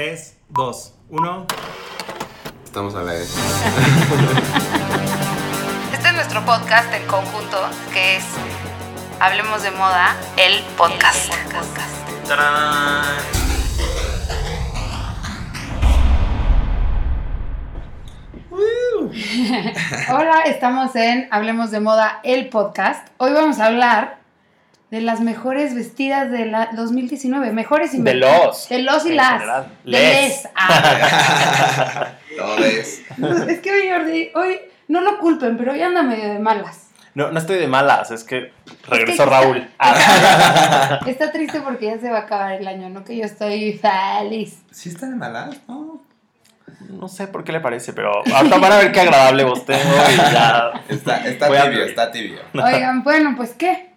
3, 2, 1. Estamos a la vez. Este es nuestro podcast en conjunto, que es Hablemos de Moda, el podcast. ¡Tarán! Hola, estamos en Hablemos de Moda, el podcast. Hoy vamos a hablar de las mejores vestidas de la 2019. Mejores y De me- los. De los y En las. general. De Les. les. Ah, es. es que hoy Jordi, hoy no lo culpen, pero hoy anda medio de malas. No, no estoy de malas, es que regresó Es que- Raúl. Ah, Está triste porque ya se va a acabar el año, no que yo estoy feliz. ¿Sí está de malas? No. no sé por qué le parece, pero ahorita van a ver qué agradable voz tengo y ya. Está, está tibio, está tibio. Oigan, bueno, pues qué.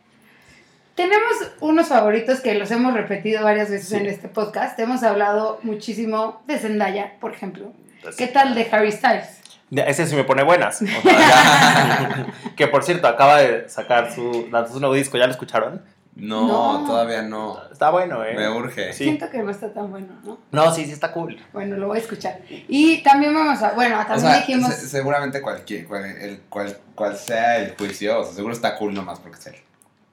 Tenemos unos favoritos que los hemos repetido varias veces Sí. en este podcast. Hemos hablado muchísimo de Zendaya, por ejemplo. ¿Qué tal de Harry Styles? Ese sí me pone buenas. O sea, ya- que por cierto, acaba de sacar su, lanzó su nuevo disco, ¿ya lo escucharon? No, No. todavía no. Está bueno, ¿eh? Me urge. Sí. Siento que no está tan bueno, ¿no? No, sí, sí está cool. Bueno, lo voy a escuchar. Y también vamos a, bueno, O también sea, dijimos, se- seguramente cualquier, cual, el, cual, cual sea el juicio, o sea, seguro está cool nomás porque es él. bueno,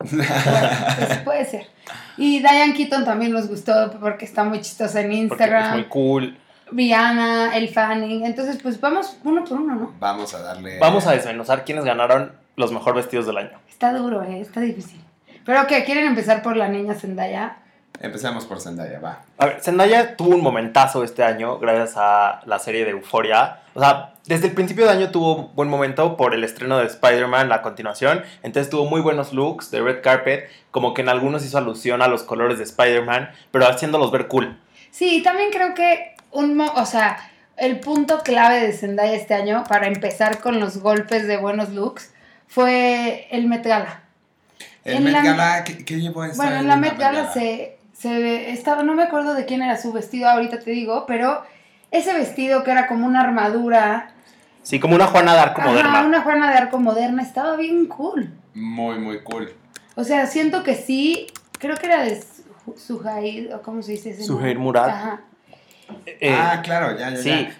pues puede ser. Y Diane Keaton también nos gustó porque está muy chistosa en Porque es Instagram. muy cool. Rihanna, El Fanning. Entonces, pues vamos uno por uno, ¿no? Vamos a darle. Vamos a desmenuzar quiénes ganaron los mejor vestidos del año. Está duro, ¿eh? Está difícil. Pero que quieren empezar por la niña Zendaya. Empecemos por Zendaya, va. A ver, Zendaya tuvo un momentazo este año gracias a la serie de Euphoria. O sea, desde el principio de año tuvo buen momento por el estreno de Spider-Man, la continuación. Entonces tuvo muy buenos looks de red carpet, como que en algunos hizo alusión a los colores de Spider-Man, pero haciéndolos ver cool. Sí, y también creo que un, mo- o sea, el punto clave de Zendaya este año para empezar con los golpes de buenos looks fue el Met Gala. El En Met la- Gala, ¿qué, qué llevó esta Bueno, en la Met Gala se, se estaba, no me acuerdo de quién era su vestido, ahorita te digo, pero ese vestido que era como una armadura, Sí, como una Juana de Arco ajá, moderna. una Juana de Arco moderna, estaba bien cool. Muy, muy cool. O sea, siento que sí, creo que era de Su- Suhail, o cómo se dice ese Suhail nombre? Murad. Ajá. Eh, ah, claro, ya, ya, sí. ya.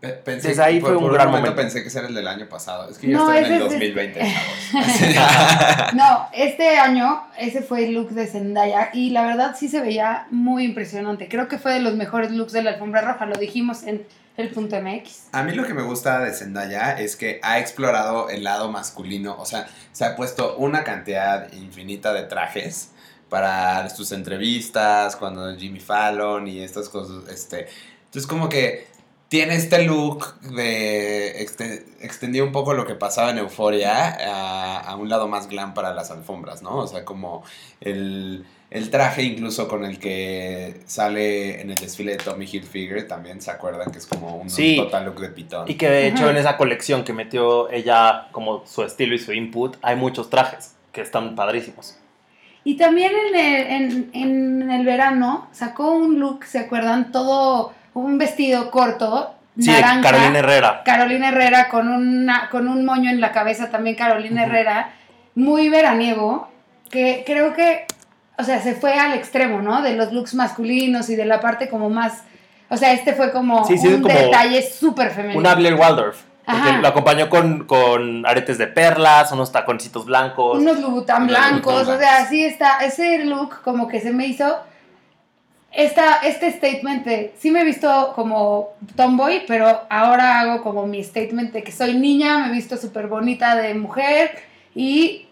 Pe- Pensé, Desde ahí por- fue un por gran momento momento. pensé que ese era el del año pasado. Es que yo No, estoy en el ese es- 2020, chavos. No, este año ese fue el look de Zendaya y la verdad sí se veía muy impresionante. Creo que fue de los mejores looks de la alfombra roja, lo dijimos en el punto MX. A mí lo que me gusta de Zendaya es que ha explorado el lado masculino, o sea, se ha puesto una cantidad infinita de trajes para sus entrevistas, cuando Jimmy Fallon y estas cosas, este, entonces como que tiene este look de exte- extendió un poco lo que pasaba en Euforia a, a un lado más glam para las alfombras, ¿no? O sea, como el, el traje incluso con el que sale en el desfile de Tommy Hilfiger también, ¿se acuerdan? Que es como un Sí. total look de pitón. Y que de hecho en esa colección que metió ella como su estilo y su input, hay muchos trajes que están padrísimos. Y también en el, en, en el verano sacó un look, ¿se acuerdan? Todo un vestido corto, Sí, naranja. Carolina Herrera. Carolina Herrera con, una, con un moño en la cabeza también Carolina. Herrera, muy veraniego, que creo que, o sea, se fue al extremo, ¿no? De los looks masculinos y de la parte como más, o sea, este fue como Sí, sí, un como detalle súper femenino. Una Blair Waldorf. Lo acompañó con, con aretes de perlas, unos taconcitos blancos. Unos Unos blancos, Louboutin o sea, así está, ese look como que se me hizo... Esta, este statement de, sí me he visto como tomboy, pero ahora hago como mi statement de que soy niña, me he visto súper bonita de mujer y,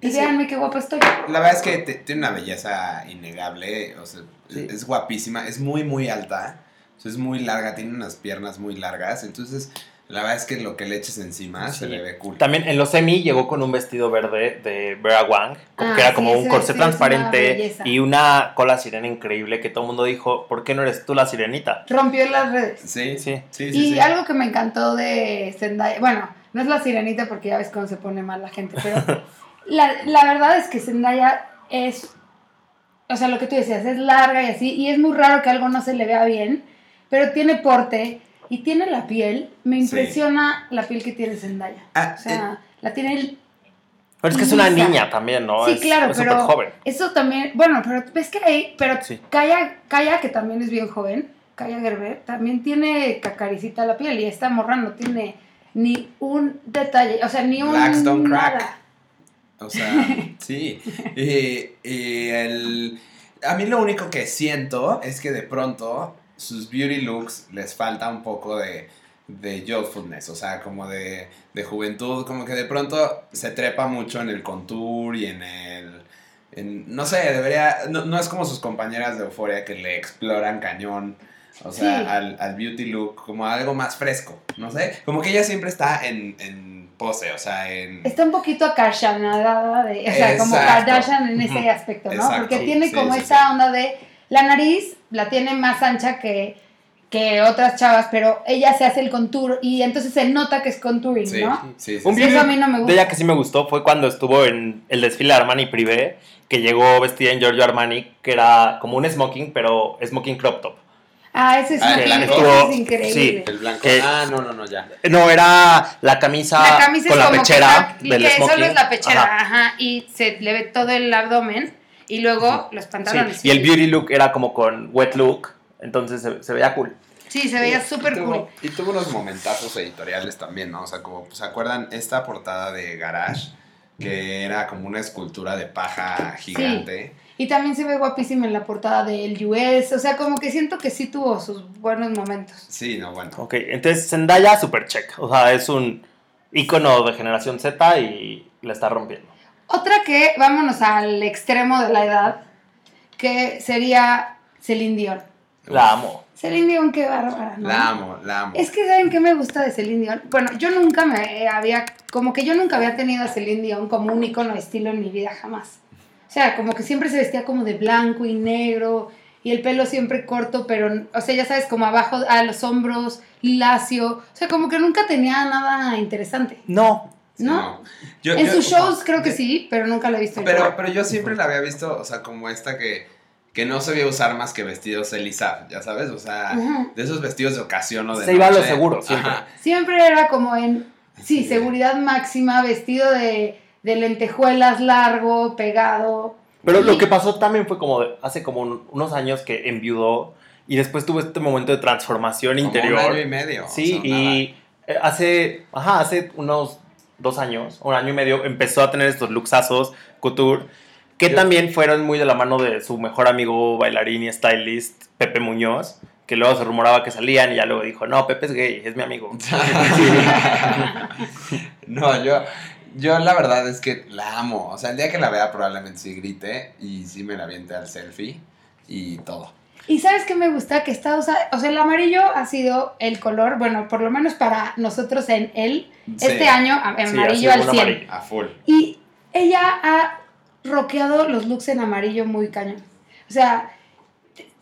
y Sí. véanme qué guapa estoy. La verdad es que te- tiene una belleza innegable, o sea, Sí. es guapísima, es muy, muy alta, o sea, es muy larga, tiene unas piernas muy largas, entonces la verdad es que lo que le eches encima se Sí. le ve cool. También en los semi llegó con un vestido verde de Vera Wang, Ah, que era sí, como un una transparente belleza. y una cola sirena increíble que todo el mundo dijo, ¿por qué no eres tú la sirenita? Rompió las redes. Sí, Sí. sí, sí. y sí. algo que me encantó de Zendaya, bueno, no es la sirenita porque ya ves cómo se pone mal la gente, pero la, la verdad es que Zendaya es, o sea, lo que tú decías, es larga y así, y es muy raro que algo no se le vea bien, pero tiene porte y tiene la piel, me Sí. impresiona la piel que tiene Zendaya. Ah, O sea, la tiene el- Pero es que es una niña también, ¿no? Sí, es, claro, es pero joven. eso también, bueno, pero ves que hay, pero Sí. Kaya, Kaya, que también es bien joven, Kaya Gerber, también tiene cacaricita la piel y esta morra no tiene ni un detalle, o sea, ni un Blackstone crack. nada. O sea, sí. Y, y el... A mí lo único que siento es que de pronto sus beauty looks les falta un poco de, de youthfulness, o sea, como de, de juventud, como que de pronto se trepa mucho en el contour y en el... en- no sé, debería... No, no es como sus compañeras de Euforia que le exploran cañón. O sea, Sí. al, al beauty look, como algo más fresco, no sé. Como que ella siempre está en, en pose, o sea, en... Está un poquito Kardashianada de, o sea, como. Kardashian en ese aspecto, ¿no? Exacto, Porque tiene sí, como sí, esa onda de la nariz la tiene más ancha que, que otras chavas, pero ella se hace el contour y entonces se nota que es contouring, Sí, ¿no? sí, sí, Un sí. Y eso video a mí no me de ella que sí me gustó fue cuando estuvo en el desfile Armani Privé, que llegó vestida en Giorgio Armani, que era como un smoking, pero smoking crop top. Ah, ese es, Ah, el ese blanco. es increíble. Sí. El blanco. Que- Ah, no, no, no, ya. No, era la camisa, La camisa con es la como pechera que, del que smoking. solo es la pechera, Ajá. ajá. y se le ve todo el abdomen y luego los Sí, pantalones. Y el beauty look era como con wet look, entonces se, se veía cool. Sí, se veía Y súper tuvo- cool. Y tuvo unos momentazos editoriales también, ¿no? O sea, como, ¿se acuerdan esta portada de Garage? Que era como una escultura de paja gigante. Y también se ve guapísima en la portada del US, o sea, como que siento que sí tuvo sus buenos momentos. Sí, no, bueno. Ok, entonces Zendaya super check, o sea, es un icono de generación Z y la está rompiendo. Otra que, vámonos al extremo de la edad, que sería Celine Dion. La amo. Celine Dion, qué bárbara, ¿no? La amo, la amo. Es que, ¿saben qué me gusta de Celine Dion? Bueno, yo nunca me había, como que yo nunca había tenido a Celine Dion como un icono de estilo en mi vida, jamás. O sea, como que siempre se vestía como de blanco y negro, y el pelo siempre corto, pero, o sea, ya sabes, como abajo a los hombros, lacio. O sea, como que nunca tenía nada interesante, No, ¿no? Yo- en yo- sus shows creo que yo- sí, pero nunca la he visto. Pero, pero yo siempre la había visto, o sea, como esta que, que no sabía usar más que vestidos Elisa, ya sabes, o sea, de esos vestidos de ocasión o de Se iba a lo seguro, siempre. Ajá. Siempre era como en, sí, Sí. seguridad máxima, vestido de, de lentejuelas largo, pegado. Pero Y- lo que pasó también fue como hace como un- unos años que enviudó y después tuvo este momento de transformación Como interior. un año y medio. Sí, o sea, y eh, hace, ajá, hace unos dos años, un año y medio, empezó a tener estos luxazos couture que Yo- también fueron muy de la mano de su mejor amigo bailarín y stylist, Pepe Muñoz, que luego se rumoraba que salían y ya luego dijo, no, Pepe es gay, es mi amigo. no, yo, yo la verdad es que la amo. O sea, el día que la vea probablemente sí grite y sí me la aviente al selfie y todo. Y sabes qué me gusta que está usada, o sea, el amarillo ha sido el color, bueno, por lo menos para nosotros en él, Sí, este año Sí, amarillo al un 100. amarillo. A full. Y ella ha rockeado los looks en amarillo muy cañón. O sea,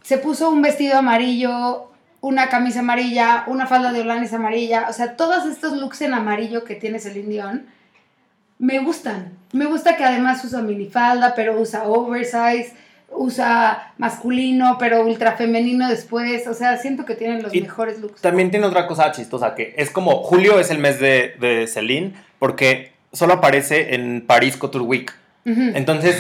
se puso un vestido amarillo, una camisa amarilla, una falda de Olanis amarilla. O sea, todos estos looks en amarillo que tiene Celine Dion me gustan. Me gusta que además usa minifalda, pero usa oversize, usa masculino, pero ultra femenino después. O sea, siento que tienen los Y mejores looks. También tiene otra cosa chistosa, que es como, julio es el mes de, de Celine, porque solo aparece en París Couture Week. Entonces,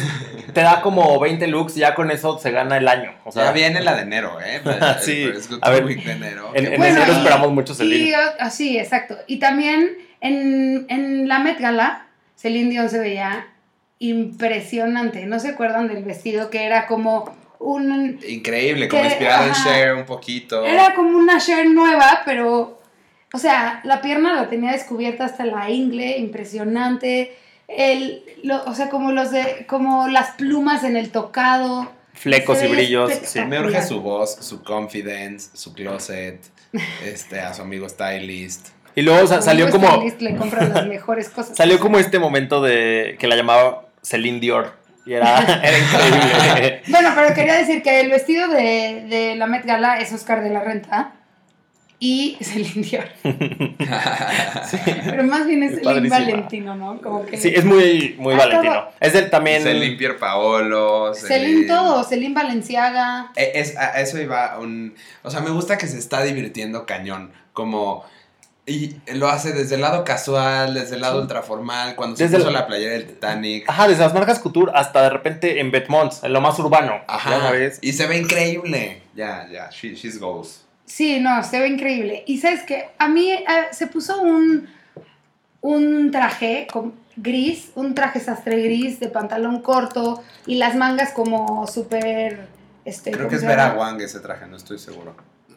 te da como 20 looks y ya con eso se gana el año. O sea, ya viene la de enero, ¿eh? Sí, Es a ver, week de enero. en- en Bueno, enero y- esperamos mucho Y, Celine. ah, sí, exacto. Y también en, en la Met Gala, Celine Dion se veía impresionante. ¿No se acuerdan del vestido que era como un... Increíble, como inspirado en. Cher un poquito. Era como una Cher nueva, pero... O sea, la pierna la tenía descubierta hasta la ingle, impresionante. El, lo- o sea, como los de, como las plumas en el tocado. Flecos y brillos. sí. Me urge su voz, su confidence, su closet, este, a su amigo stylist. Y luego sa- salió Amigo como, stylist Le compran las mejores cosas. salió como este momento de que la llamaba Celine Dior. Y era, era increíble. Bueno, pero quería decir que el vestido de, de la Met Gala es Oscar de la Renta y Celine Dion. Pero más bien es Celine. Valentino, ¿no? Como que Sí, es muy, muy Ah, valentino. todo. Es del también... Celine Pierpaolo. Celine todo, Celine Valenciaga. Es, a eso iba un... O sea, me gusta que se está divirtiendo cañón. Como... Y lo hace desde el lado casual, desde el lado ultraformal, cuando se puso el- la playera del Titanic. Ajá, desde las marcas couture hasta de repente en Betmonts, en lo más urbano. Ajá. Ya sabes. Y se ve increíble. ya, ya, she, she's goals. Sí, no, se ve increíble. Y sabes que a mí eh, se puso un, un traje con- gris, un traje sastre gris de pantalón corto y las mangas como súper... Este, Creo ¿cómo que es Vera? Wang ese traje, no estoy seguro.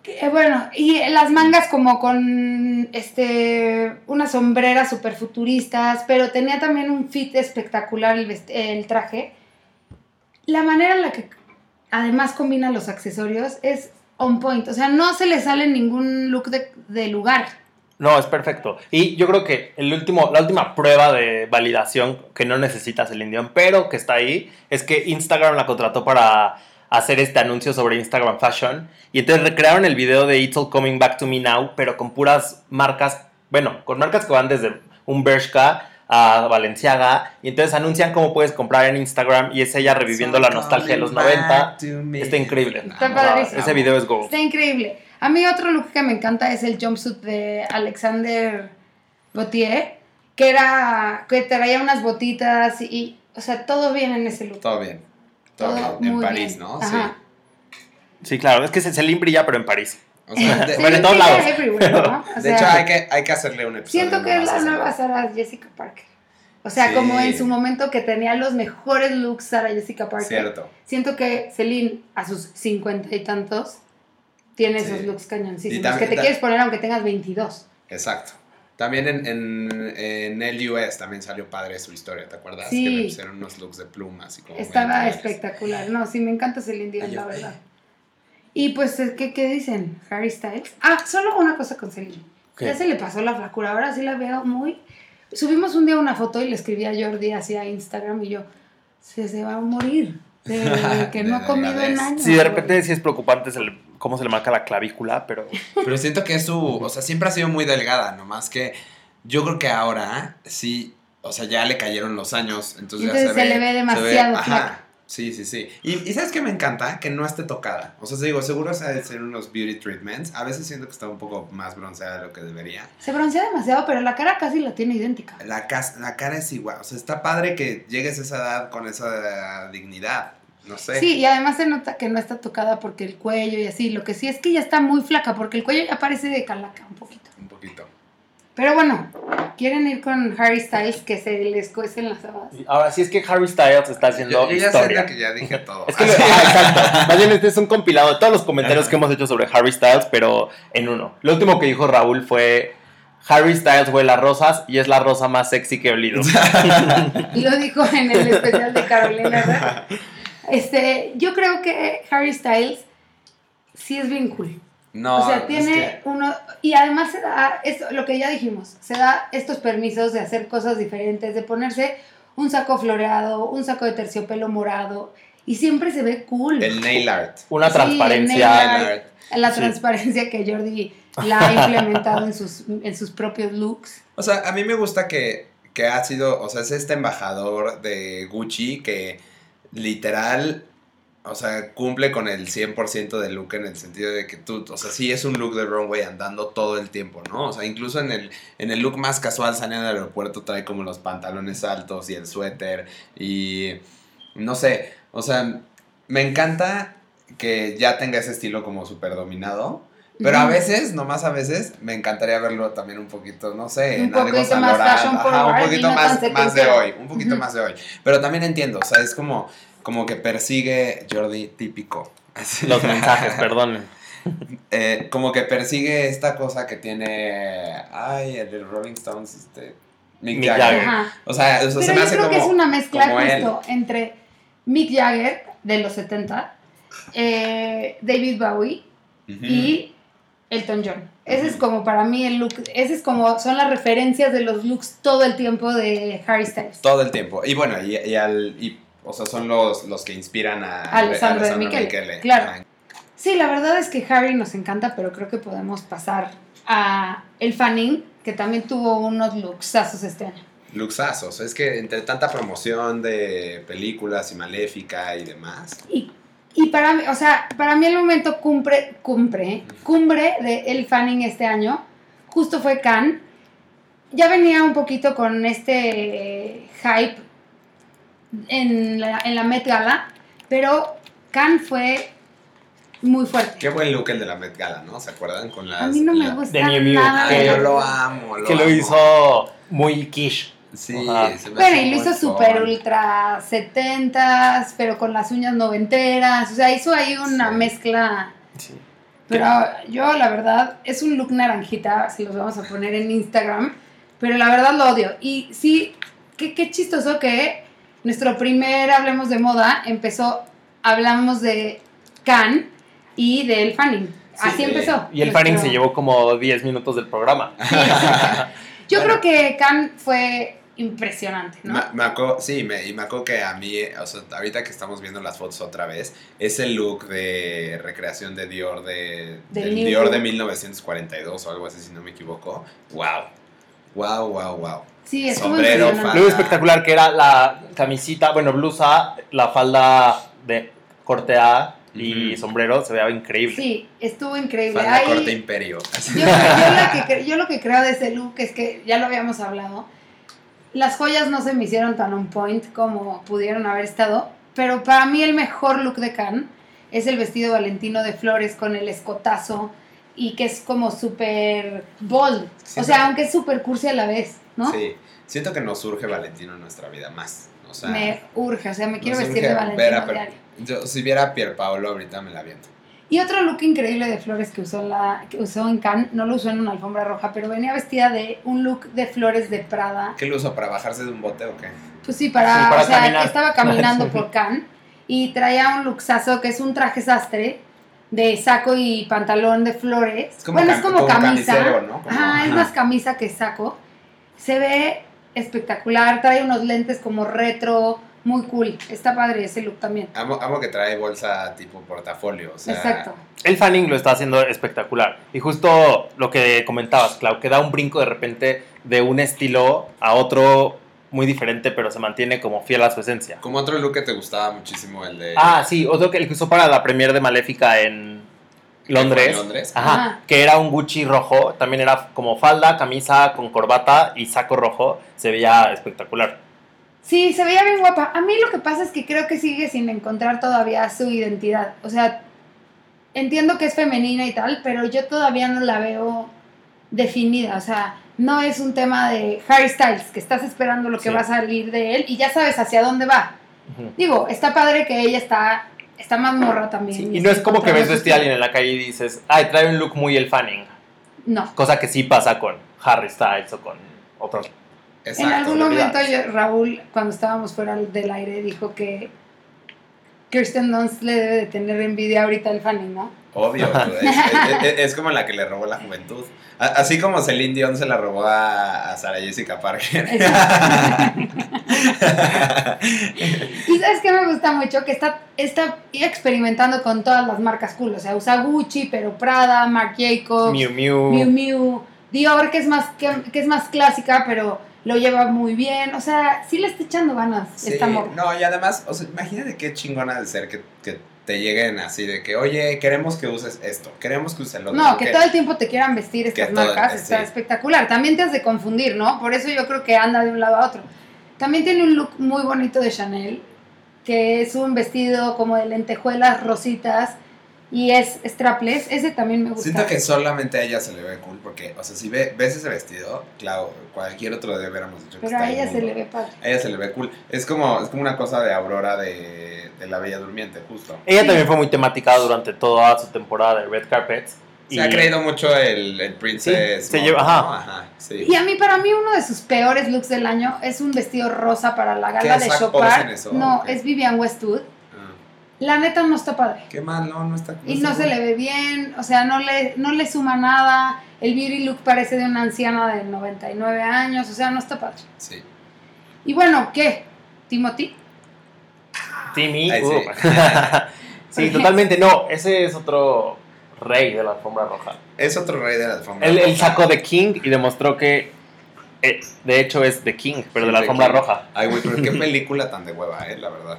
Eh, bueno, y las mangas como con este unas sombreras súper futuristas, pero tenía también un fit espectacular el, el traje. La manera en la que además combina los accesorios es on point, o sea, no se le sale ningún look de, de lugar. No, es perfecto. Y yo creo que el último, la última prueba de validación que no necesitas el Dion, pero que está ahí, es que Instagram la contrató para hacer este anuncio sobre Instagram Fashion. Y entonces recrearon el video de It's All Coming Back to Me Now, pero con puras marcas, bueno, con marcas que van desde un Bershka a Valenciaga. Y entonces anuncian cómo puedes comprar en Instagram y es ella reviviendo la nostalgia de los 90. Está increíble. Está O sea, ese video es gold. Está increíble. A mí otro look que me encanta es el jumpsuit de Alexander Gautier, que era que traía unas botitas y, o sea, todo bien en ese look. Todo bien. Todo. En París, bien. ¿no? Ajá. Sí, claro, es que Celine brilla, pero en París. Sí. O sea, de, Bueno, en Sí, todos sí, lados. ¿no? O de sea, hecho, hay que, hay que hacerle un episodio. siento que es la nueva. Sarah Jessica Parker. O sea, Sí. como en su momento que tenía los mejores looks Sarah Jessica Parker. Cierto. Siento que Celine, a sus cincuenta y tantos, tiene Sí. esos looks Y cañoncísimos. también- que te quieres poner aunque tengas 22. Exacto. También en, en, en el US también salió padre su historia, ¿te acuerdas? Sí. Que le pusieron unos looks de plumas y como Estaba espectacular. No, sí, me encanta Celine Dion, la verdad. Y pues, ¿qué, ¿qué dicen? Harry Styles. Ah, solo una cosa con Celine. Ya se le pasó la flacura. Ahora sí la veo muy... Subimos un día una foto y le escribí a Jordi hacia Instagram y yo, se, se va a morir. De, de que De no ha comido en años. Sí, de repente sí es preocupante se le- cómo se le marca la clavícula, pero Pero siento que es su, o sea, siempre ha sido muy delgada, nomás que yo creo que ahora sí, o sea, ya le cayeron los años, entonces, Entonces ya se le ve demasiado ajá, flaca. sí, sí, sí. Y, y ¿sabes qué me encanta? Que no esté tocada. O sea, te digo, seguro se ha de ser unos beauty treatments. A veces siento que está un poco más bronceada de lo que debería. Se broncea demasiado, pero la cara casi la tiene idéntica. La, cas- la cara es igual, o sea, está padre que llegues a esa edad con esa dignidad. No sé. Sí, y además se nota que no está tocada porque el cuello y así. Lo que sí es que ya está muy flaca porque el cuello ya parece de calaca un poquito. Un poquito. Pero bueno, quieren ir con Harry Styles que se les cuecen las habas. ahora sí es que Harry Styles está haciendo Yo, yo ya historia. que ya dije todo. Es que, ah, exacto. Más bien este es un compilado de todos los comentarios que hemos hecho sobre Harry Styles, pero en uno. Lo último que dijo Raúl fue Harry Styles huele a rosas y es la rosa más sexy que he olido. Y lo dijo en el especial de Carolina Herrera. Este, yo creo que Harry Styles sí es bien cool. No, o sea, es tiene que- uno. Y además se da esto, lo que ya dijimos, se da estos permisos de hacer cosas diferentes, de ponerse un saco floreado, un saco de terciopelo morado. Y siempre se ve cool. el nail art. Una Sí, el transparencia. nail Nail art. la Sí. transparencia que Jordi la ha implementado en sus, en sus propios looks. O sea, a mí me gusta que, que ha sido, o sea, es este embajador de Gucci que literal, o sea, cumple con el 100% del look en el sentido de que tú, o sea, sí es un look de runway andando todo el tiempo, ¿no? O sea, incluso en el, en el look más casual saliendo del aeropuerto trae como los pantalones altos y el suéter y no sé, o sea, me encanta que ya tenga ese estilo como súper dominado. Pero a veces, nomás a veces, me encantaría verlo también un poquito, no sé, Un en algo más ajá, un poquito no más, más de hoy, un poquito más de hoy. Pero también entiendo, o sea, es como, como que persigue Jordi típico. Los mensajes, perdonen. Eh, como que persigue esta cosa que tiene, ay, el de Rolling Stones, este, Mick, Mick Jagger. Jagger. Ajá. O sea, o sea, Pero se me yo hace creo como, que es una mezcla como él. justo entre Mick Jagger de los 70, eh, David Bowie y Elton John. Ese es como para mí el look, ese es como son las referencias de los looks todo el tiempo de Harry Styles. Todo el tiempo. Y bueno, y, y al, y, o sea, son los, los que inspiran a Alessandro de Michele, claro. Sí, la verdad es que Harry nos encanta, pero creo que podemos pasar a el Fanning, que también tuvo unos looksazos este año. Luxazos. Es que entre tanta promoción de películas y Maléfica y demás. Y, y para mí, o sea, para mí el momento cumbre, cumbre, cumbre de El Fanning este año, justo fue Cannes. Ya venía un poquito con este hype en la, en la Met Gala, pero Cannes fue muy fuerte. Qué buen look el de la Met Gala, ¿no? ¿Se acuerdan? Con las, A mí no me la- gusta de nada. Ay, que- yo lo amo, lo que lo hizo muy quiche. Sí, se me Bueno, hace y lo hizo súper ultra setentas, pero con las uñas noventeras. O sea, hizo ahí una Sí. mezcla. Pero yo, la verdad, es un look naranjita, si los vamos a poner en Instagram. Pero la verdad lo odio. Y sí, qué, qué chistoso que nuestro primer Hablemos de Moda empezó, hablamos de Can y del Fanning. Sí, Así eh, empezó. Y el nuestro- fanning se llevó como 10 minutos del programa. Yo Bueno. creo que Can fue impresionante, ¿no? Me, me acuerdo- sí, me, y me acuerdo que a mí, o sea, ahorita que estamos viendo las fotos otra vez, ese look de recreación de Dior de, Del del New Dior de Look. 1942 o algo así, si no me equivoco. Wow. Wow, wow, wow. Sí, estuvo Sombrero, impresionante. Luego espectacular que era la camisita, bueno, blusa, la falda de corte A y sombrero, se veía increíble. Sí, estuvo increíble. Ahí- corte imperio. Que yo lo que creo de ese look es que ya lo habíamos hablado. Las joyas no se me hicieron tan on point como pudieron haber estado, pero para mí el mejor look de Can es el vestido valentino de flores con el escotazo y que es como súper bold. O sea, aunque es súper cursi a la vez, ¿no? Sí, siento que nos surge Valentino en nuestra vida más. O sea, me urge, o sea, me quiero vestir de urge valentino ver a Per- diario. Yo, si viera a Pierpaolo ahorita me la viento. Y otro look increíble de flores que usó, en la, que usó en Cannes, no lo usó en una alfombra roja, pero venía vestida de un look de flores de Prada. ¿Qué lo uso para bajarse de un bote o qué? Pues sí, para, Sí, para o sea, caminar. que estaba caminando por Cannes y traía un luxazo que es un traje sastre de saco y pantalón de flores. Es como bueno, es como, como camisa. camisero, ¿no? Como- Ajá, es más camisa que saco. Se ve espectacular, trae unos lentes como retro, muy cool. Está padre ese look también. Amo, amo que trae bolsa tipo portafolio. O sea, Exacto. El fanning lo está haciendo espectacular. Y justo lo que comentabas, Clau, que da un brinco de repente de un estilo a otro muy diferente, pero se mantiene como fiel a su esencia. Como otro look que te gustaba muchísimo, el de. Ah, sí, otro que el que usó para la premiere de Maléfica en Londres. en Londres. Ajá, Ajá. que era un Gucci rojo, también era como falda, camisa con corbata y saco rojo, se veía espectacular. Sí, se veía bien guapa. A mí lo que pasa es que creo que sigue sin encontrar todavía su identidad. O sea, entiendo que es femenina y tal, pero yo todavía no la veo definida. O sea, no es un tema de Harry Styles, que estás esperando lo que Sí. va a salir de él y ya sabes hacia dónde va. Digo, está padre que ella está, está más morra también. Sí, y y no es como que ves vestir a alguien en la calle y dices, ay, trae un look muy el fanning. No. Cosa que sí pasa con Harry Styles o con otros. Exacto. en algún momento yo- Raúl, cuando estábamos fuera del aire, dijo que Kirsten Dunst le debe de tener envidia ahorita al fanning, ¿no? Obvio. es, es- es- es como la que le robó la juventud. Así como Celine Dion se la robó a, a Sarah Jessica Parker. Y sabes que me gusta mucho que está, está experimentando con todas las marcas cool. O sea, usa Gucci, pero Prada, Marc Jacobs, Miu Miu. Miu Miu, Dior, que es más, que, que es más clásica, pero lo lleva muy bien. O sea, sí le está echando ganas Sí, esta morra. no, y además, o sea, imagínate qué chingona de ser que, que te lleguen así de que, oye, queremos que uses esto, queremos que uses lo otro. No, que todo el tiempo te quieran vestir estas todo- marcas, sí. está espectacular. También te has de confundir, ¿no? Por eso yo creo que anda de un lado a otro. También tiene un look muy bonito de Chanel, que es un vestido como de lentejuelas rositas y es strapless. Ese también me gusta. Siento que solamente a ella se le ve cool porque, o sea, si ve- ves ese vestido, claro, cualquier otro de hubiéramos dicho que Pero está a ella se le ve padre. A ella se le ve cool. Es como, es como una cosa de Aurora de, de la Bella Durmiente, justo. Ella Sí. también fue muy temática durante toda su temporada de Red Carpets. Se ha creído mucho el, el Princess. Sí, se lleva- ¿no? ajá. Ajá, sí. Y a mí, para mí, uno de sus peores looks del año es un vestido rosa para la gala ¿Qué, de Chopin. No, Ok. es Vivian Westwood. La neta no está padre. Qué mal, no, no está Y no se le ve bien, o sea, no le, no le suma nada. El beauty look parece de una anciana de 99 años, o sea, no está padre. Sí. Y bueno, ¿qué? ¿Timothy? Timmy. Ay, sí. uh. sí, totalmente. No, ese es otro rey de la alfombra roja. Es otro rey de la alfombra. Él, él roja. sacó The King y demostró que, eh, de hecho, es The King, pero Sí, de la alfombra King. roja. Ay, güey, pero qué película tan de hueva, eh, la verdad.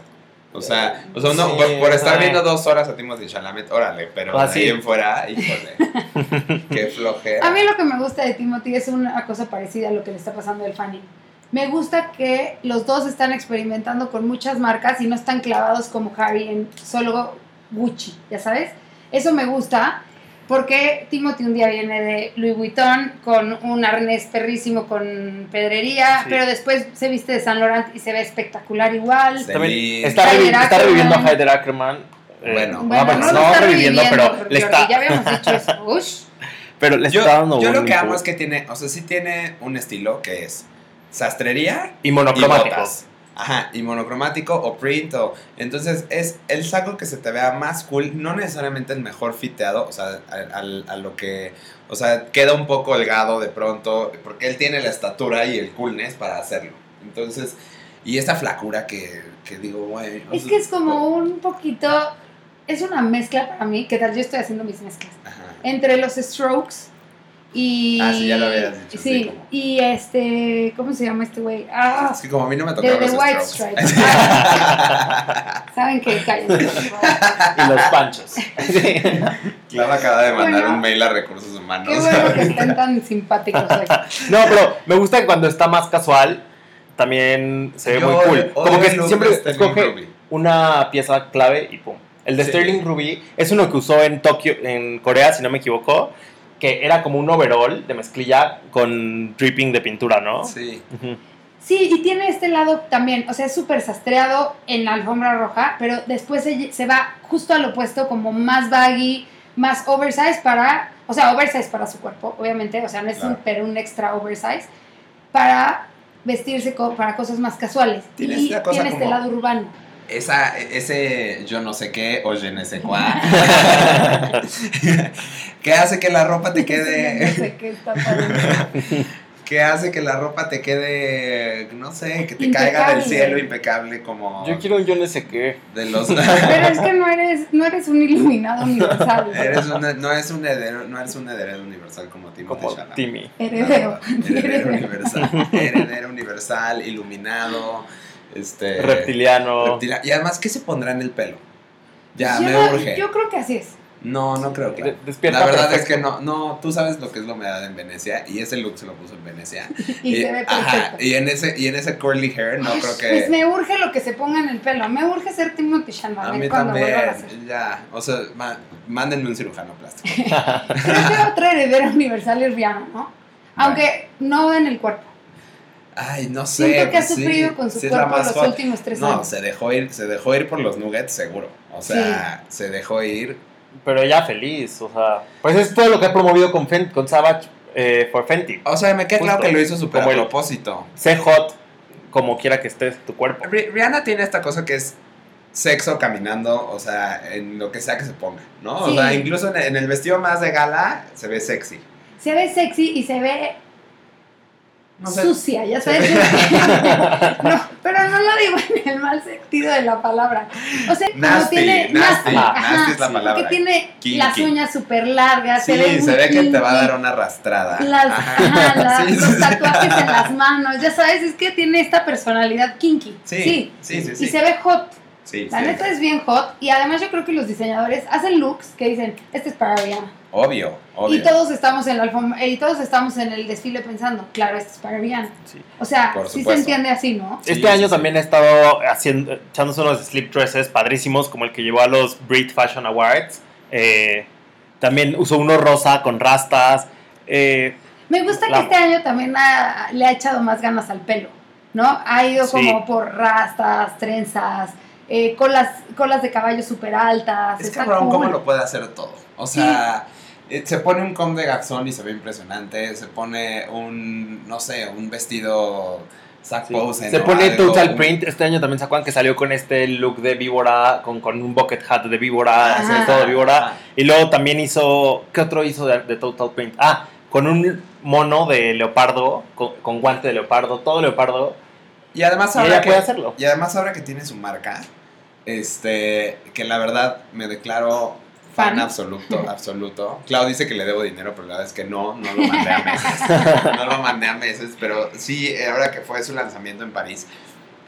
O sea, o sea uno, Sí, por, por estar viendo dos horas a Timothy Chalamet, órale, pero Ah, de sí. ahí en fuera, híjole, qué flojera. A mí lo que me gusta de Timothy es una cosa parecida a lo que le está pasando al Fanny. Me gusta que los dos están experimentando con muchas marcas y no están clavados como Harry en solo Gucci, ¿ya sabes? Eso me gusta porque Timothy un día viene de Louis Vuitton con un arnés perrísimo con pedrería, Sí. pero después se viste de Saint Laurent y se ve espectacular igual. También está, revi- Heider está reviviendo a. Heider Ackerman. eh, Bueno. Bueno, no, no, no, reviviendo, pero le está, ya habíamos dicho eso. Ush. pero le Yo, está dando yo lo que amo es que tiene, o sea, sí tiene un estilo que es sastrería Y y monocromático. botas. Ajá, y monocromático o print o... Entonces es el saco que se te vea más cool, no necesariamente el mejor fiteado, o sea, a, a lo que... O sea, queda un poco holgado de pronto, porque él tiene la estatura y el coolness para hacerlo. Entonces, y esa flacura que, que digo, güey... Es que es como un poquito, es una mezcla para mí, que tal yo estoy haciendo mis mezclas, Ajá. entre los strokes y... Ah, sí, ya lo habías dicho, sí, Sí, como- y este, ¿cómo se llama este güey? Ah, Es que como a mí no me de tocaron The los White strokes. Stripes. Saben favor. Y los panchos. Clara acaba de mandar Bueno. un mail a recursos humanos. Qué bueno que estén tan simpáticos hoy. No, pero me gusta que cuando está más casual también se ve Yo muy cool. Como que siempre de escoge Ruby. una pieza clave y pum. El de Sí. Sterling Ruby es uno que usó en Tokio, en Corea, si no me equivoco, que era como un overall de mezclilla con dripping de pintura, ¿no? Sí. Sí, y tiene este lado también, o sea, es súper sastreado en la alfombra roja, pero después se, se va justo al opuesto, como más baggy, más oversize para, o sea, oversize para su cuerpo, obviamente, o sea, no es un, Claro. pero un extra oversize, para vestirse para cosas más casuales. Tiene y esta cosa tiene este lado urbano. Esa, ese yo no sé qué o je ne sais quoi. que hace que la ropa te No quede. sé qué está hace que la ropa te quede. No sé, que te caiga del cielo impecable como. Yo quiero un yo no sé qué. De los. Pero es que no eres, no eres un iluminado universal. Eres una- no, es un heredero, no eres un heredero universal como Timothy Como. Timmy. Heredero. Heredero universal. Heredero universal, iluminado. Este. Reptiliano. Y además, ¿qué se pondrá en el pelo? Ya, me no- urge. yo creo que así es. No, no creo que. De- despierta la verdad perfecto. es que no, no, tú sabes lo que es la humedad en Venecia y ese look se lo puso en Venecia. Y, se ve ajá, y en ese y en ese curly hair no Ay, creo Pues que me urge lo que se ponga en el pelo. Me urge ser Timothy a Chalamet mí cuando también, a hacer. ya, o sea, ma- mándenme un cirujano plástico. Creo que otra heredera universal es Rihanna, ¿no? Aunque no en el cuerpo. Ay, no sé. Siento que ha pues sí, sufrido con su sí cuerpo más los últimos tres No, años. se dejó ir, se dejó ir por los nuggets seguro. O sea, se dejó ir. Pero ella feliz, o sea. Pues es todo lo que ha promovido con, Fen- con Savage eh, for Fenty. O sea, me queda claro que lo hizo súper a Como el- propósito. Sé hot como quiera que estés tu cuerpo. Ri- Rihanna tiene esta cosa que es sexo caminando, o sea, en lo que sea que se ponga, ¿no? O sea, incluso en el vestido más de gala se ve sexy. Se ve sexy y se ve No sé. sucia, ya sabes. no, pero no lo digo en el mal sentido de la palabra. O sea, Nasty, tiene nasty, ajá, nasty es la palabra. que tiene Kinky. las uñas súper largas, Sí, se ve, se ve que te va a dar una arrastrada. las, Ajá. Sí, los tatuajes en las manos, ya sabes, es que tiene esta personalidad kinky. Sí, sí, sí, sí. Y se ve hot. Sí, La neta es bien hot. Y además yo creo que los diseñadores hacen looks que dicen, este es para Rihanna. Obvio, obvio. Y todos estamos en la alfombra, y todos estamos en el desfile pensando, claro, este es para Rihanna. Sí. O sea, Por sí se entiende así, ¿no? Sí, este sí, año sí. también ha estado haciendo, echándose unos slip dresses padrísimos, como el que llevó a los Brit Fashion Awards. Eh, también usó uno rosa con rastas. Eh, Me gusta La- que este año también ha- le ha echado más ganas al pelo, ¿no? Ha ido Sí. como por rastas, trenzas, eh, colas, colas de caballo súper altas. Es cabrón cómo cool. lo puede hacer todo. O sea, eh, se pone un com de garzón y se ve impresionante. Se pone un, no sé, un vestido sack sí. Se pone Algo, Total un- Print. Este año también sacó que salió con este look de víbora, con, con un bucket hat de víbora, así, todo de víbora. Y luego también hizo. ¿Qué otro hizo de, de Total Print? Ah, con un mono de leopardo, con, con guante de leopardo, todo leopardo. Y además Y ahora ella que, puede hacerlo. Y además ahora que tiene su marca, este, que la verdad me declaro fan, Fan. absoluto, absoluto. Clau dice que le debo dinero, pero la verdad es que no, no lo mandé a meses. no lo mandé a meses, pero sí, ahora que fue su lanzamiento en París,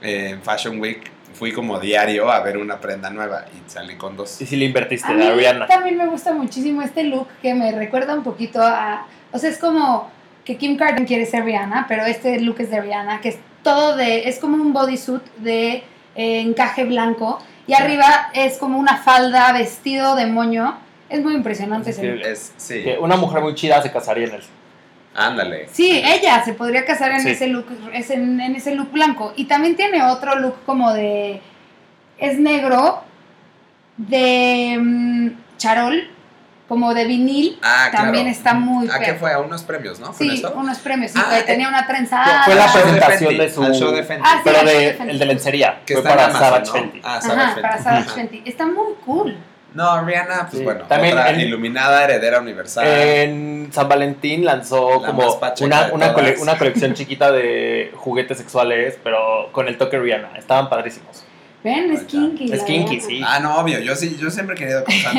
eh, en Fashion Week, fui como diario a ver una prenda nueva y salí con dos. Y si le invertiste A de mí Ariana. también me gusta muchísimo este look que me recuerda un poquito a... O sea, es como que Kim Kardashian quiere ser Rihanna, pero este look es de Rihanna, que es todo de... Es como un bodysuit de eh, encaje blanco y Sí. arriba es como una falda, vestido de moño Es muy impresionante ese look. Es, sí, Que una mujer muy chida se casaría en él. ándale. Sí, ella se podría casar en Sí. ese look, es en, en ese look blanco. Y también tiene otro look como de. Es negro, de mm, charol, como de vinil. Ah, claro. También está muy ¿A qué fue? ¿A unos premios, no? ¿Con Sí, unos premios. Sí, Ah, que eh, tenía una trenza. fue la de presentación de su- al show de Fenty. Ah, sí, Pero el de, el de lencería. que Fue para Amazon, Savage ¿no? Fenty. Ah, Savage Ajá, Fenty. para Savage. Fenty. Está muy cool. No, Rihanna, pues Sí. bueno, También otra en- iluminada, heredera universal. En San Valentín lanzó La como una, una, cole- una colección chiquita de juguetes sexuales, pero con el toque Rihanna. Estaban padrísimos. Ven, es kinky. Es sí. Ah, no, obvio, yo sí, yo siempre he querido contar.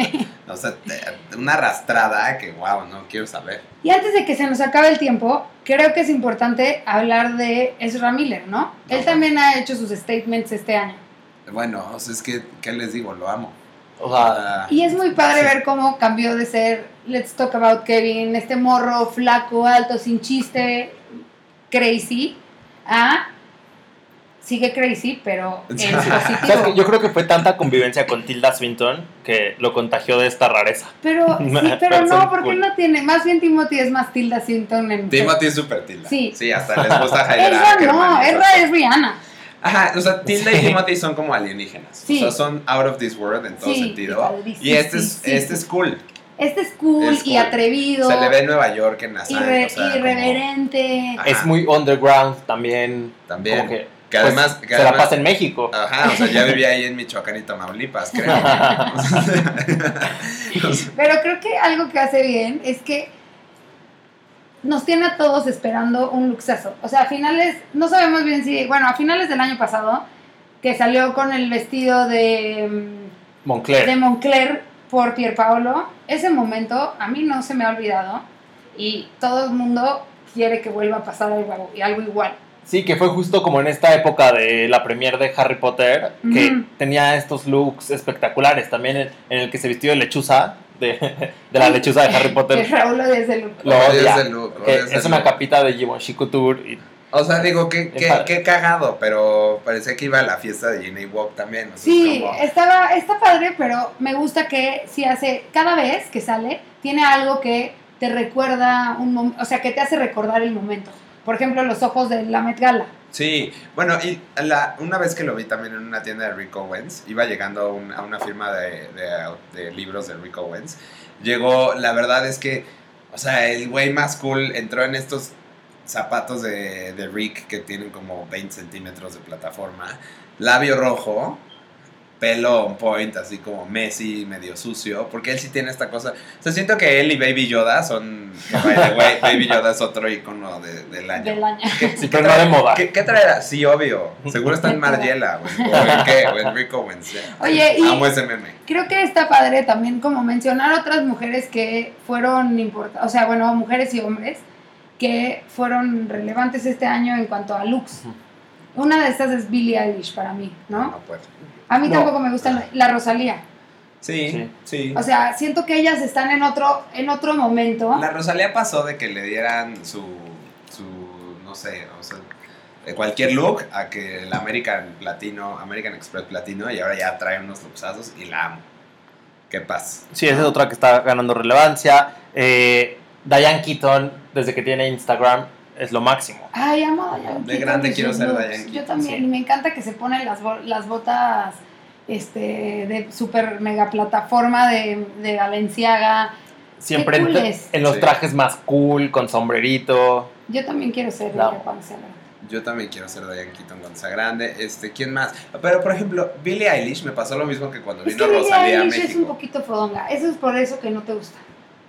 o sea, te- una arrastrada que, wow, no quiero saber. Y antes de que se nos acabe el tiempo, creo que es importante hablar de Ezra Miller, ¿no? Él también ha hecho sus statements este año. Bueno, o sea, es que, ¿qué les digo? Lo amo. O sea, Ah, Y es muy padre Sí. ver cómo cambió de ser Let's Talk About Kevin, este morro flaco, alto, sin chiste, crazy, a sigue crazy, pero yo creo que fue tanta convivencia con Tilda Swinton que lo contagió de esta rareza. Pero, sí, pero no, porque cool. no tiene, más bien Timothy es más Tilda Swinton en Timothy es súper tilda. Sí. Sí, hasta les gusta Jaira Ezra no, esas es Rihanna. Ajá, o sea, Tilda y. Timothy son como alienígenas. Sí. O sea, son out of this world en todo Sí, sentido. Y este, Sí, es, sí, este sí. es cool. Este es cool, Es y atrevido. Se le ve en Nueva York, en Nassau. irre- o sea, como- irreverente. Es muy underground también. También. Como que, Que pues, además- que se la pasa en México. Ajá, o sea, ya vivía ahí en Michoacán y Tamaulipas, creo. Pero creo que algo que hace bien es que nos tiene a todos esperando un luxazo. O sea, a finales, no sabemos bien si, bueno, a finales del año pasado, que salió con el vestido de, mm, Moncler. de Moncler por Pierpaolo, ese momento a mí no se me ha olvidado y todo el mundo quiere que vuelva a pasar algo, algo igual. Sí, que fue justo como en esta época de la premiere de Harry Potter, que tenía estos looks espectaculares. También en, en el que se vistió de lechuza, de, de la lechuza de Harry Que Potter. Raúl odia ese look. Lo Odias odia. el look, que odias es una capita de Givenchy Couture. Y, O sea, digo, qué, qué, qué cagado, pero parecía que iba a la fiesta de Ginny Walk también. o sea, Sí, como- estaba, está padre, pero me gusta que si hace, cada vez que sale, tiene algo que te recuerda un mom- o sea, que te hace recordar el momento. Por ejemplo, los ojos de la Met Gala. Sí, bueno, y la, una vez que lo vi también en una tienda de Rick Owens, iba llegando a, un- a una firma de libros de Rick Owens, llegó, la verdad es que, o sea, el güey más cool entró en estos zapatos de, de Rick que tienen como 20 centímetros de plataforma, labio rojo, pelo on point, así como Messi, medio sucio, porque él sí tiene esta cosa. O sea, siento que él y Baby Yoda son, by the way, Baby Yoda es otro icono de- del año. Del año. ¿Qué- Sí, qué pero no de moda. ¿Qué, qué traerá? Sí, obvio. Seguro está en Margiela, güey. O en qué, o en ya. Oye, y- Amo ese meme. Creo que está padre también como mencionar otras mujeres que fueron importantes, o sea, bueno, mujeres y hombres que fueron relevantes este año en cuanto a looks. Una de estas es Billie Eilish para mí, ¿no? No puedo. A mí No. tampoco me gusta la- la Rosalía. Sí, Sí. sí. O sea, siento que ellas están en otro, en otro momento. La Rosalía pasó de que le dieran su, su no sé, o sea, de cualquier look a que el American Platino, American Express Platino y ahora ya trae unos luxazos y la amo. Qué paz. sí, esa es otra que está ganando relevancia. Eh, Diane Keaton, desde que tiene Instagram, es lo máximo. Ay, amo a Diane De grande quiero ser. Diane Yo también, sí. me encanta que se ponen las, bo- las botas este, de super mega plataforma de, de Valenciaga. Siempre Qué en, cool es. en los Sí. trajes más cool, con sombrerito. Yo también quiero ser ella amo. cuando sea grande. Yo también quiero ser Diane Keaton cuando sea grande. Este, ¿quién más? Pero por ejemplo, Billie Eilish me pasó lo mismo que cuando Es vino que Billie Rosalía a Eilish es un poquito fodonga. Eso es por eso que no te gusta.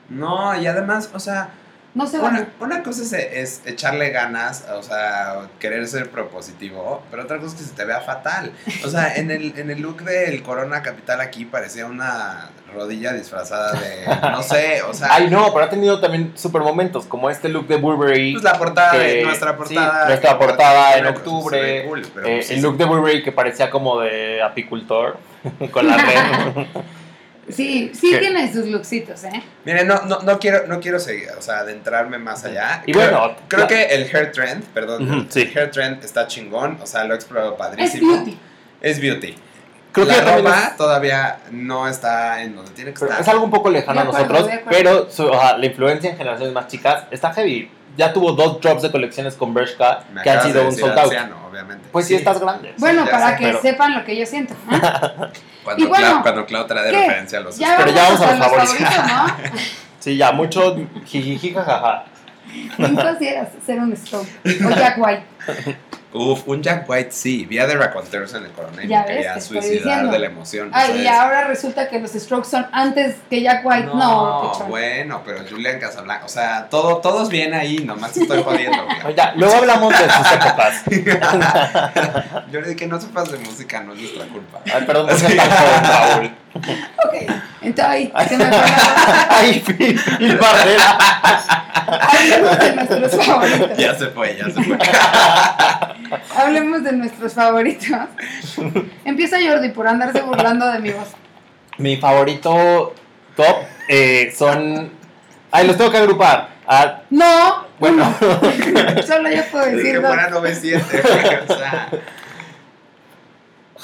No, y además, o sea, No se una, vale. una cosa es, es echarle ganas, o sea, querer ser propositivo, pero otra cosa es que se te vea fatal. O sea, en el, en el look del Corona Capital aquí parecía una rodilla disfrazada de, no sé, o sea, Ay, no, pero ha tenido también super momentos, como este look de Burberry. pues la portada de que- nuestra sí, portada. nuestra que- portada en pues, octubre, cool, pero Eh, pues, sí, el sí. look de Burberry que parecía como de apicultor, con la red. Sí, sí ¿Qué? tiene sus looksitos, ¿eh? Miren, no, no, no quiero, no quiero seguir, o sea, adentrarme más allá. Y Creo- bueno, creo la- que el hair trend, perdón, sí. hair trend está chingón, o sea, lo he explorado Es padrísimo. beauty. Es beauty. Creo que la también ropa es- todavía no está en donde tiene que Pero estar. es algo un poco lejano a nosotros, pero su- o sea, la influencia en generaciones más chicas está heavy. Ya tuvo dos drops de colecciones con Bershka Me que han sido de un sold out. anciano, obviamente. Pues sí, estás grande. Bueno, ya para sé, que pero- sepan lo que yo siento. ¿no? Cuando, Y bueno, Clau, cuando Clau trae de ¿Qué? referencia a los Ya Pero ya vamos a a los los favoritos. favoritos, ¿no? Sí, ya mucho jijiji jajaja. ¿Quién consideras ser un Stroke? O Jack White. Uf, un Jack White sí. Vi a The Raconteurs en el coronel y Ya me ves, quería suicidar diciendo. de la emoción. Ay, y ahora resulta que los Strokes son antes que Jack White. No, No, bueno, pero Julian Casablanca, o sea, todo, todos bien ahí, nomás estoy jodiendo. Oye, luego hablamos de sus épocas. Yo le dije que no sepas de música, no es nuestra culpa. Ay, perdón, no seas tan joven, Raúl. Ok, entonces ahí se me Ay, Phil, Barrera. Hablemos de nuestros favoritos. Ya se fue, ya se fue. Hablemos de nuestros favoritos. Empieza Jordi por andarse burlando de mi voz. Mi favorito top eh, son. Ay, los tengo que agrupar. Ah, No, bueno, solo yo puedo Dije decir que fuera 900, güey, o sea.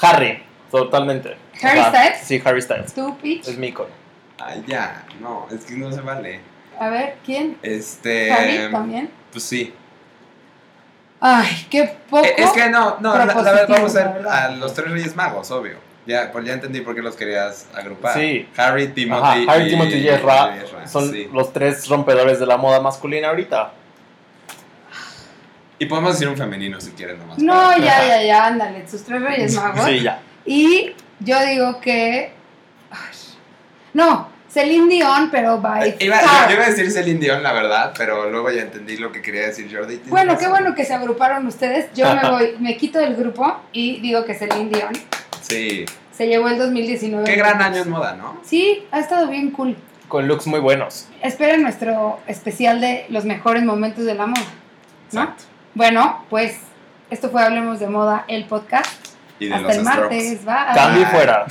Harry, totalmente. ¿Harry Styles? Sí, Harry Styles. Tú, Peach. Es mi icono. Ay, ya, no, es que no se vale. A ver, ¿quién? Este. Harry también. Pues sí. Ay, qué poco. Eh, Es que no, no, la, la verdad vamos a ver a los tres Reyes Magos, obvio. Ya, pues ya entendí por qué los querías agrupar. Sí. Harry, Timothy. Ajá, Harry, y- Timothy y Ezra y Ezra, son sí. los tres rompedores de la moda masculina ahorita. Y podemos decir un femenino si quieren nomás. No, para- ya, ya, ya, ándale, sus tres reyes magos. Sí, ya. Y yo digo que. ay, no, Celine Dion, pero by Eh, Iba, far. yo iba a decir Celine Dion, la verdad, pero luego ya entendí lo que quería decir Jordi. Bueno, qué bueno que se agruparon ustedes. Yo me voy, me quito del grupo y digo que Celine Dion Sí. se llevó el 2019. Qué gran año en moda, ¿no? Sí, ha estado bien cool. Con looks muy buenos. Esperen nuestro especial de los mejores momentos de la moda. ¿no? Exacto. Bueno, pues esto fue Hablemos de Moda, el podcast. Y de Hasta los el Strokes. martes, bye. Cambio y Bye. fuera.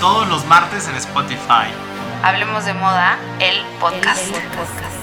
Todos los martes en Spotify. Hablemos de moda, el podcast. El podcast.